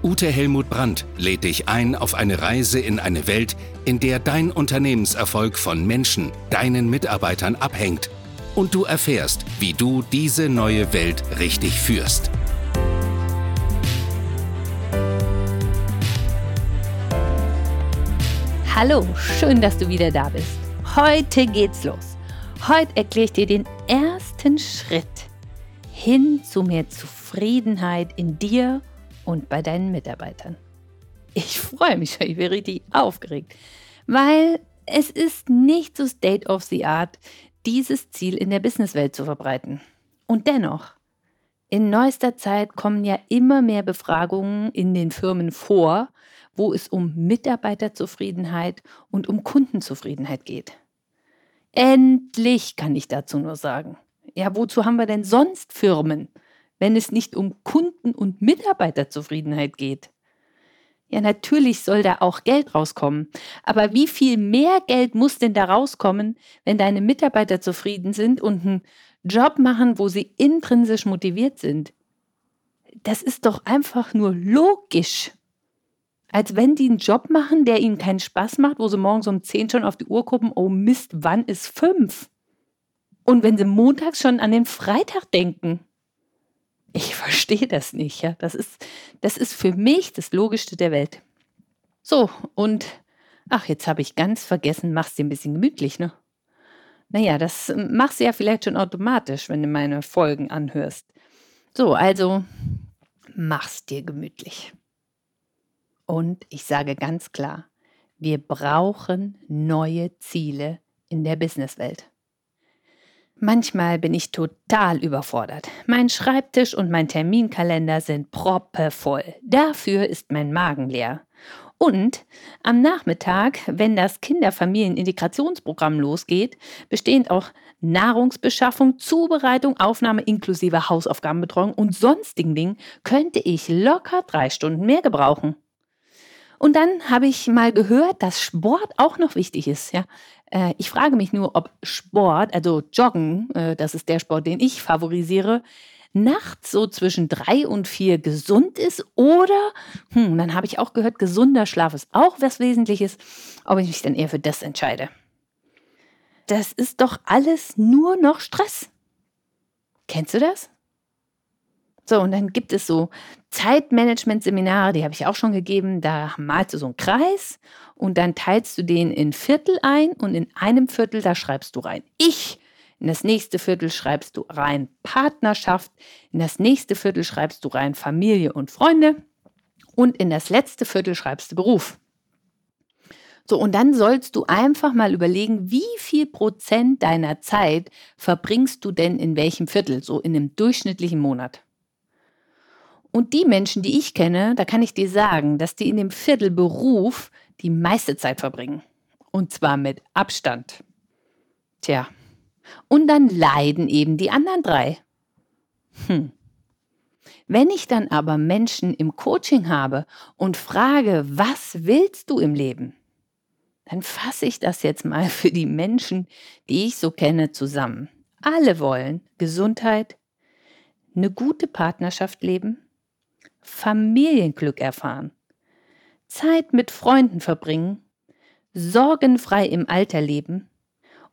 Ute Helmut Brandt, lädt dich ein auf eine Reise in eine Welt, in der dein Unternehmenserfolg von Menschen, deinen Mitarbeitern abhängt und du erfährst, wie du diese neue Welt richtig führst. Hallo, schön, dass du wieder da bist. Heute geht's los. Heute erkläre ich dir den ersten Schritt hin zu mehr Zufriedenheit in dir und bei deinen Mitarbeitern. Ich freue mich schon, ich bin richtig aufgeregt, weil es ist nicht so State of the Art, dieses Ziel in der Businesswelt zu verbreiten. Und dennoch, in neuester Zeit kommen ja immer mehr Befragungen in den Firmen vor, wo es um Mitarbeiterzufriedenheit und um Kundenzufriedenheit geht. Endlich kann ich dazu nur sagen. Ja, wozu haben wir denn sonst Firmen, wenn es nicht um Kunden- und Mitarbeiterzufriedenheit geht? Ja, natürlich soll da auch Geld rauskommen. Aber wie viel mehr Geld muss denn da rauskommen, wenn deine Mitarbeiter zufrieden sind und einen Job machen, wo sie intrinsisch motiviert sind? Das ist doch einfach nur logisch. Als wenn die einen Job machen, der ihnen keinen Spaß macht, wo sie morgens um 10 schon auf die Uhr gucken, oh Mist, wann ist fünf? Und wenn sie montags schon an den Freitag denken. Ich verstehe das nicht, ja. Das ist, das ist für mich das Logischste der Welt. So, und ach, jetzt habe ich ganz vergessen, mach's dir ein bisschen gemütlich, ne? Naja, das machst du ja vielleicht schon automatisch, wenn du meine Folgen anhörst. So, also mach's dir gemütlich. Und ich sage ganz klar, wir brauchen neue Ziele in der Businesswelt. Manchmal bin ich total überfordert. Mein Schreibtisch und mein Terminkalender sind proppevoll. Dafür ist mein Magen leer. Und am Nachmittag, wenn das Kinderfamilienintegrationsprogramm losgeht, bestehend auch Nahrungsbeschaffung, Zubereitung, Aufnahme inklusive Hausaufgabenbetreuung und sonstigen Dingen, könnte ich locker drei Stunden mehr gebrauchen. Und dann habe ich mal gehört, dass Sport auch noch wichtig ist. Ja? Äh, ich frage mich nur, ob Sport, also Joggen, äh, das ist der Sport, den ich favorisiere, nachts so zwischen drei und vier gesund ist oder, hm, dann habe ich auch gehört, gesunder Schlaf ist auch was Wesentliches, ob ich mich dann eher für das entscheide. Das ist doch alles nur noch Stress. Kennst du das? So, und dann gibt es so Zeitmanagement-Seminare, die habe ich auch schon gegeben. Da malst du so einen Kreis und dann teilst du den in Viertel ein und in einem Viertel, da schreibst du rein Ich. In das nächste Viertel schreibst du rein Partnerschaft. In das nächste Viertel schreibst du rein Familie und Freunde. Und in das letzte Viertel schreibst du Beruf. So, und dann sollst du einfach mal überlegen, wie viel Prozent deiner Zeit verbringst du denn in welchem Viertel, so in einem durchschnittlichen Monat. Und die Menschen, die ich kenne, da kann ich dir sagen, dass die in dem Viertel Beruf die meiste Zeit verbringen. Und zwar mit Abstand. Tja. Und dann leiden eben die anderen drei. Hm. Wenn ich dann aber Menschen im Coaching habe und frage, was willst du im Leben? Dann fasse ich das jetzt mal für die Menschen, die ich so kenne, zusammen. Alle wollen Gesundheit, eine gute Partnerschaft leben, Familienglück erfahren, Zeit mit Freunden verbringen, sorgenfrei im Alter leben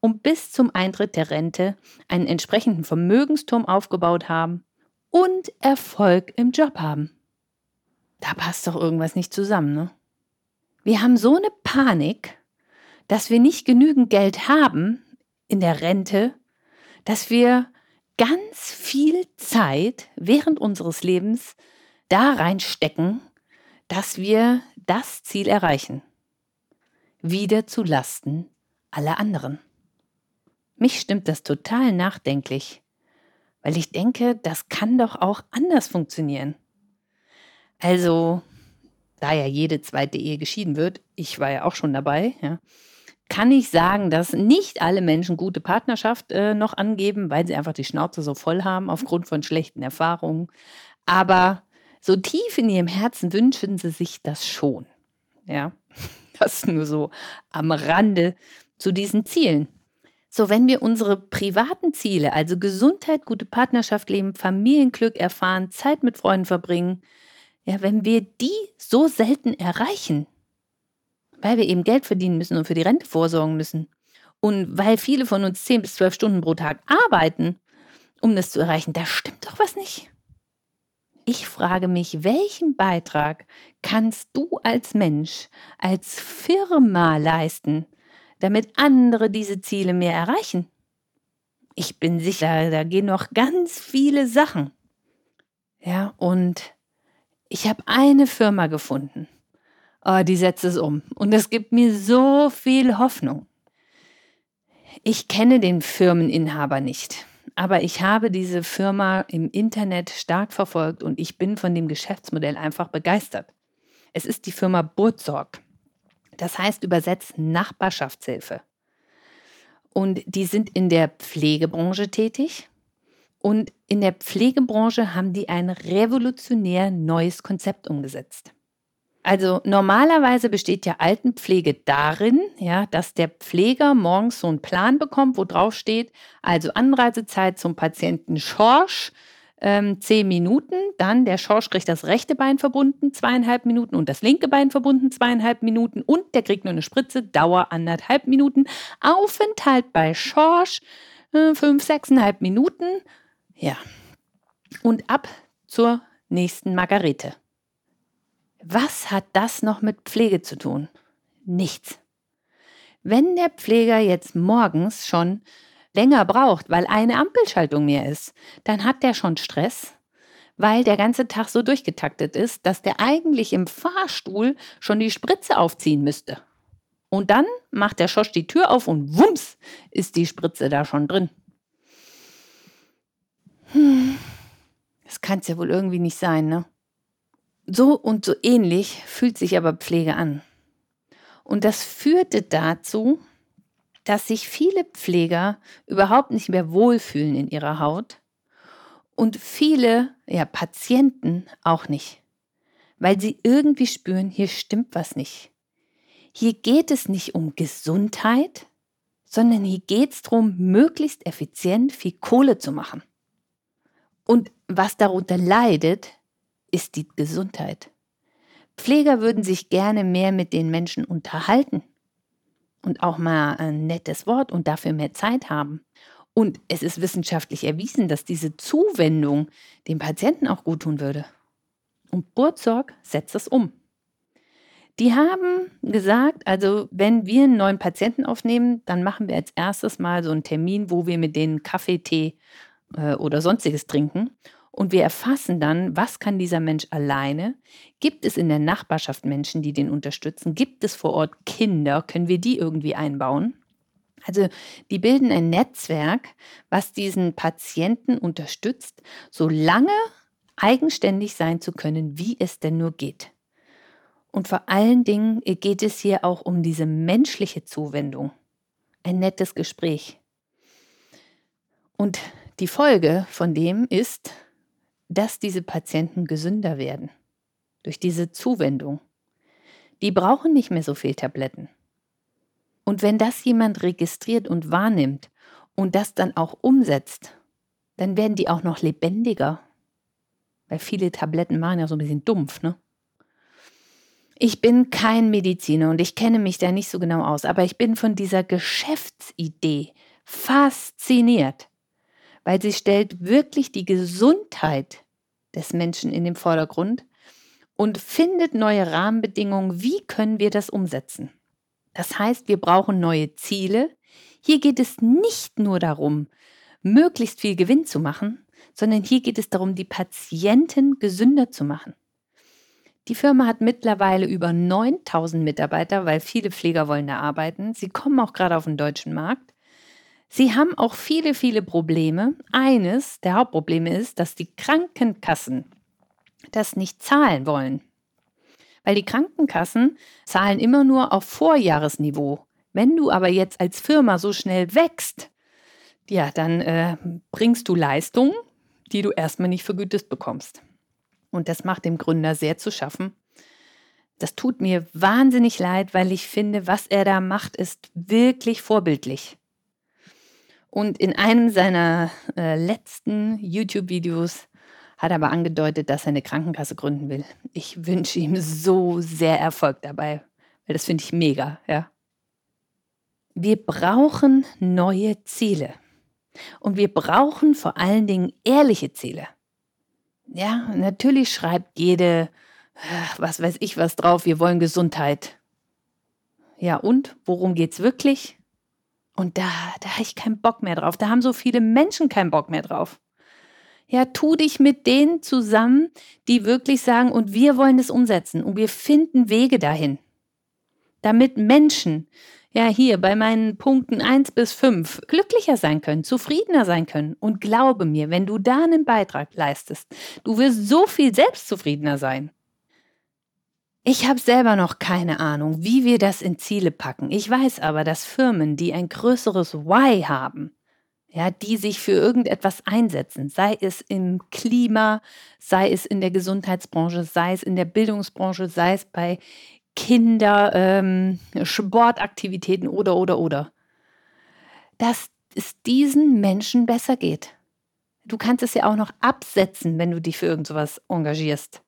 und bis zum Eintritt der Rente einen entsprechenden Vermögensturm aufgebaut haben und Erfolg im Job haben. Da passt doch irgendwas nicht zusammen, ne? Wir haben so eine Panik, dass wir nicht genügend Geld haben in der Rente, dass wir ganz viel Zeit während unseres Lebens da reinstecken, dass wir das Ziel erreichen. Wieder zu Lasten aller anderen. Mich stimmt das total nachdenklich, weil ich denke, das kann doch auch anders funktionieren. Also, da ja jede zweite Ehe geschieden wird, ich war ja auch schon dabei, ja, kann ich sagen, dass nicht alle Menschen gute Partnerschaft äh, noch angeben, weil sie einfach die Schnauze so voll haben aufgrund von schlechten Erfahrungen. Aber so tief in ihrem Herzen wünschen sie sich das schon. Ja, das nur so am Rande zu diesen Zielen. So, wenn wir unsere privaten Ziele, also Gesundheit, gute Partnerschaft leben, Familienglück erfahren, Zeit mit Freunden verbringen, ja, wenn wir die so selten erreichen, weil wir eben Geld verdienen müssen und für die Rente vorsorgen müssen und weil viele von uns 10 bis 12 Stunden pro Tag arbeiten, um das zu erreichen, da stimmt doch was nicht. Ich frage mich, welchen Beitrag kannst du als Mensch, als Firma leisten, damit andere diese Ziele mehr erreichen? Ich bin sicher, da gehen noch ganz viele Sachen. Ja, und ich habe eine Firma gefunden. Oh, die setzt es um. Und es gibt mir so viel Hoffnung. Ich kenne den Firmeninhaber nicht aber ich habe diese Firma im Internet stark verfolgt und ich bin von dem Geschäftsmodell einfach begeistert. Es ist die Firma Burzorg. Das heißt übersetzt Nachbarschaftshilfe. Und die sind in der Pflegebranche tätig. Und in der Pflegebranche haben die ein revolutionär neues Konzept umgesetzt. Also normalerweise besteht ja Altenpflege darin, ja, dass der Pfleger morgens so einen Plan bekommt, wo drauf steht, also Anreisezeit zum Patienten Schorsch, ähm, zehn Minuten, dann der Schorsch kriegt das rechte Bein verbunden, zweieinhalb Minuten und das linke Bein verbunden, zweieinhalb Minuten und der kriegt nur eine Spritze, Dauer anderthalb Minuten, Aufenthalt bei Schorsch, äh, fünf, sechseinhalb Minuten, ja, und ab zur nächsten Margarete. Was hat das noch mit Pflege zu tun? Nichts. Wenn der Pfleger jetzt morgens schon länger braucht, weil eine Ampelschaltung mehr ist, dann hat der schon Stress, weil der ganze Tag so durchgetaktet ist, dass der eigentlich im Fahrstuhl schon die Spritze aufziehen müsste. Und dann macht der Schosch die Tür auf und wumms ist die Spritze da schon drin. Hm, das kann es ja wohl irgendwie nicht sein, ne? So und so ähnlich fühlt sich aber Pflege an. Und das führte dazu, dass sich viele Pfleger überhaupt nicht mehr wohlfühlen in ihrer Haut und viele ja, Patienten auch nicht, weil sie irgendwie spüren, hier stimmt was nicht. Hier geht es nicht um Gesundheit, sondern hier geht es darum, möglichst effizient viel Kohle zu machen. Und was darunter leidet, ist die Gesundheit. Pfleger würden sich gerne mehr mit den Menschen unterhalten und auch mal ein nettes Wort und dafür mehr Zeit haben. Und es ist wissenschaftlich erwiesen, dass diese Zuwendung dem Patienten auch gut tun würde. Und Burzorg setzt es um. Die haben gesagt, also wenn wir einen neuen Patienten aufnehmen, dann machen wir als erstes mal so einen Termin, wo wir mit denen Kaffee, Tee äh, oder sonstiges trinken und wir erfassen dann, was kann dieser Mensch alleine? Gibt es in der Nachbarschaft Menschen, die den unterstützen? Gibt es vor Ort Kinder? Können wir die irgendwie einbauen? Also die bilden ein Netzwerk, was diesen Patienten unterstützt, so lange eigenständig sein zu können, wie es denn nur geht. Und vor allen Dingen geht es hier auch um diese menschliche Zuwendung. Ein nettes Gespräch. Und die Folge von dem ist, dass diese Patienten gesünder werden. Durch diese Zuwendung. Die brauchen nicht mehr so viel Tabletten. Und wenn das jemand registriert und wahrnimmt und das dann auch umsetzt, dann werden die auch noch lebendiger. Weil viele Tabletten machen ja so ein bisschen dumpf, ne? Ich bin kein Mediziner und ich kenne mich da nicht so genau aus, aber ich bin von dieser Geschäftsidee fasziniert weil sie stellt wirklich die Gesundheit des Menschen in den Vordergrund und findet neue Rahmenbedingungen, wie können wir das umsetzen. Das heißt, wir brauchen neue Ziele. Hier geht es nicht nur darum, möglichst viel Gewinn zu machen, sondern hier geht es darum, die Patienten gesünder zu machen. Die Firma hat mittlerweile über 9000 Mitarbeiter, weil viele Pfleger wollen da arbeiten. Sie kommen auch gerade auf den deutschen Markt. Sie haben auch viele, viele Probleme. Eines der Hauptprobleme ist, dass die Krankenkassen das nicht zahlen wollen. Weil die Krankenkassen zahlen immer nur auf Vorjahresniveau Wenn du aber jetzt als Firma so schnell wächst, ja, dann äh, bringst du Leistungen, die du erstmal nicht vergütet bekommst. Und das macht dem Gründer sehr zu schaffen. Das tut mir wahnsinnig leid, weil ich finde, was er da macht, ist wirklich vorbildlich. Und in einem seiner äh, letzten YouTube-Videos hat er aber angedeutet, dass er eine Krankenkasse gründen will. Ich wünsche ihm so sehr Erfolg dabei, weil das finde ich mega, ja. Wir brauchen neue Ziele. Und wir brauchen vor allen Dingen ehrliche Ziele. Ja, natürlich schreibt jede, was weiß ich was drauf, wir wollen Gesundheit. Ja, und worum geht's wirklich? Und da, da habe ich keinen Bock mehr drauf. Da haben so viele Menschen keinen Bock mehr drauf. Ja, tu dich mit denen zusammen, die wirklich sagen, und wir wollen es umsetzen und wir finden Wege dahin. Damit Menschen ja hier bei meinen Punkten 1 bis 5 glücklicher sein können, zufriedener sein können. Und glaube mir, wenn du da einen Beitrag leistest, du wirst so viel selbstzufriedener sein. Ich habe selber noch keine Ahnung, wie wir das in Ziele packen. Ich weiß aber, dass Firmen, die ein größeres Why haben, ja, die sich für irgendetwas einsetzen, sei es im Klima, sei es in der Gesundheitsbranche, sei es in der Bildungsbranche, sei es bei Kinder, ähm, Sportaktivitäten oder, oder, oder. Dass es diesen Menschen besser geht. Du kannst es ja auch noch absetzen, wenn du dich für irgend sowas engagierst.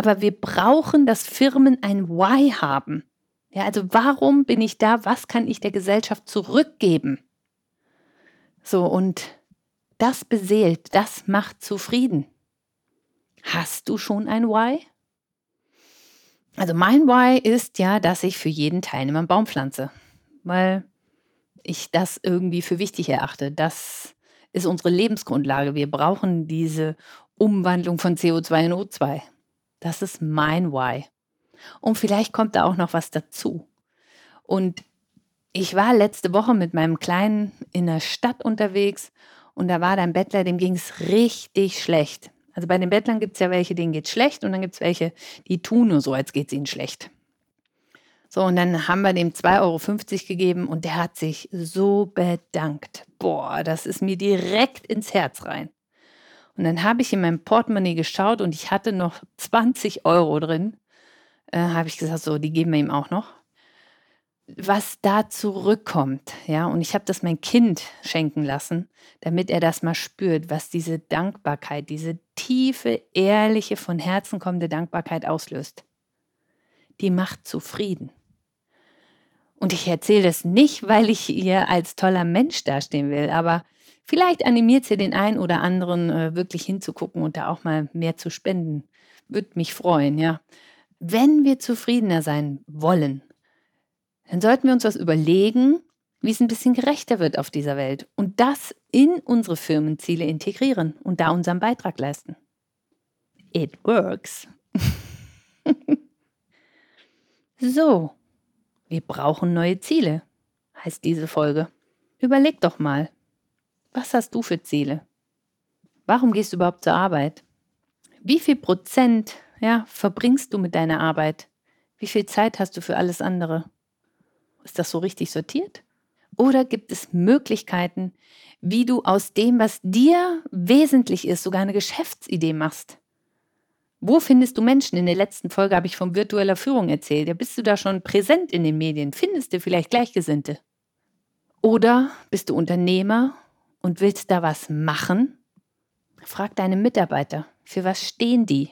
Aber wir brauchen, dass Firmen ein Why haben. Ja, also warum bin ich da? Was kann ich der Gesellschaft zurückgeben? So, und das beseelt, das macht zufrieden. Hast du schon ein Why? Also mein Why ist ja, dass ich für jeden Teilnehmer einen Baum pflanze, weil ich das irgendwie für wichtig erachte. Das ist unsere Lebensgrundlage. Wir brauchen diese Umwandlung von CO2 in O2. Das ist mein Why. Und vielleicht kommt da auch noch was dazu. Und ich war letzte Woche mit meinem Kleinen in der Stadt unterwegs und da war da ein Bettler, dem ging es richtig schlecht. Also bei den Bettlern gibt es ja welche, denen geht es schlecht und dann gibt es welche, die tun nur so, als geht es ihnen schlecht. So, und dann haben wir dem 2,50 Euro gegeben und der hat sich so bedankt. Boah, das ist mir direkt ins Herz rein. Und dann habe ich in meinem Portemonnaie geschaut und ich hatte noch 20 Euro drin. Äh, habe ich gesagt, so, die geben wir ihm auch noch was da zurückkommt, ja, und ich habe das mein Kind schenken lassen, damit er das mal spürt, was diese Dankbarkeit, diese tiefe, ehrliche, von Herzen kommende Dankbarkeit auslöst. Die macht zufrieden. Und ich erzähle das nicht, weil ich ihr als toller Mensch dastehen will, aber vielleicht animiert sie den einen oder anderen äh, wirklich hinzugucken und da auch mal mehr zu spenden. Würde mich freuen, ja. Wenn wir zufriedener sein wollen, dann sollten wir uns was überlegen, wie es ein bisschen gerechter wird auf dieser Welt und das in unsere Firmenziele integrieren und da unseren Beitrag leisten. It works. so, wir brauchen neue Ziele, heißt diese Folge. Überleg doch mal, was hast du für Ziele? Warum gehst du überhaupt zur Arbeit? Wie viel Prozent ja, verbringst du mit deiner Arbeit? Wie viel Zeit hast du für alles andere? Ist das so richtig sortiert? Oder gibt es Möglichkeiten, wie du aus dem, was dir wesentlich ist, sogar eine Geschäftsidee machst? Wo findest du Menschen? In der letzten Folge habe ich von virtueller Führung erzählt. Ja, bist du da schon präsent in den Medien? Findest du vielleicht Gleichgesinnte? Oder bist du Unternehmer und willst da was machen? Frag deine Mitarbeiter, für was stehen die?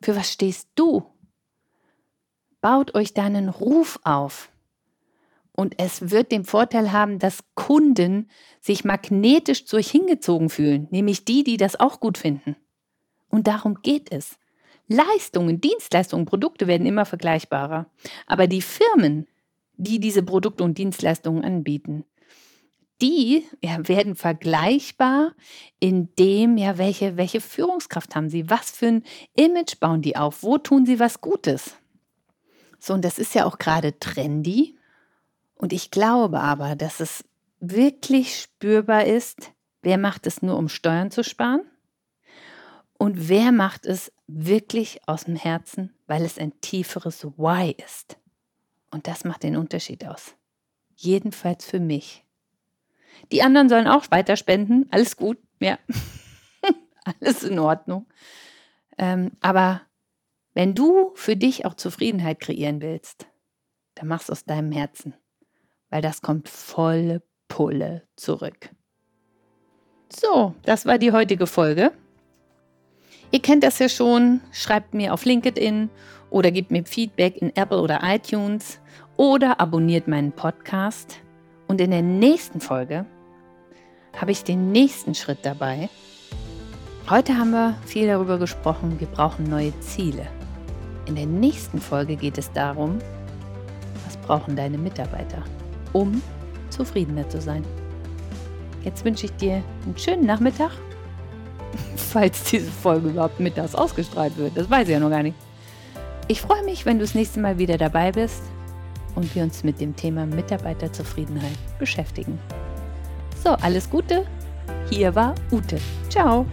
Für was stehst du? Baut euch da einen Ruf auf. Und es wird den Vorteil haben, dass Kunden sich magnetisch zu euch hingezogen fühlen, nämlich die, die das auch gut finden. Und darum geht es. Leistungen, Dienstleistungen, Produkte werden immer vergleichbarer. Aber die Firmen, die diese Produkte und Dienstleistungen anbieten, die ja, werden vergleichbar in dem, ja, welche, welche Führungskraft haben sie, was für ein Image bauen die auf, wo tun sie was Gutes. So, und das ist ja auch gerade trendy. Und ich glaube aber, dass es wirklich spürbar ist, wer macht es nur, um Steuern zu sparen und wer macht es wirklich aus dem Herzen, weil es ein tieferes Why ist. Und das macht den Unterschied aus. Jedenfalls für mich. Die anderen sollen auch weiter spenden. Alles gut, ja. Alles in Ordnung. Ähm, aber wenn du für dich auch Zufriedenheit kreieren willst, dann mach's aus deinem Herzen. Weil das kommt volle Pulle zurück. So, das war die heutige Folge. Ihr kennt das ja schon. Schreibt mir auf LinkedIn oder gebt mir Feedback in Apple oder iTunes oder abonniert meinen Podcast. Und in der nächsten Folge habe ich den nächsten Schritt dabei. Heute haben wir viel darüber gesprochen, wir brauchen neue Ziele. In der nächsten Folge geht es darum, was brauchen deine Mitarbeiter, um zufriedener zu sein. Jetzt wünsche ich dir einen schönen Nachmittag, falls diese Folge überhaupt mittags ausgestrahlt wird. Das weiß ich ja noch gar nicht. Ich freue mich, wenn du das nächste Mal wieder dabei bist und wir uns mit dem Thema Mitarbeiterzufriedenheit beschäftigen. So, alles Gute. Hier war Ute. Ciao.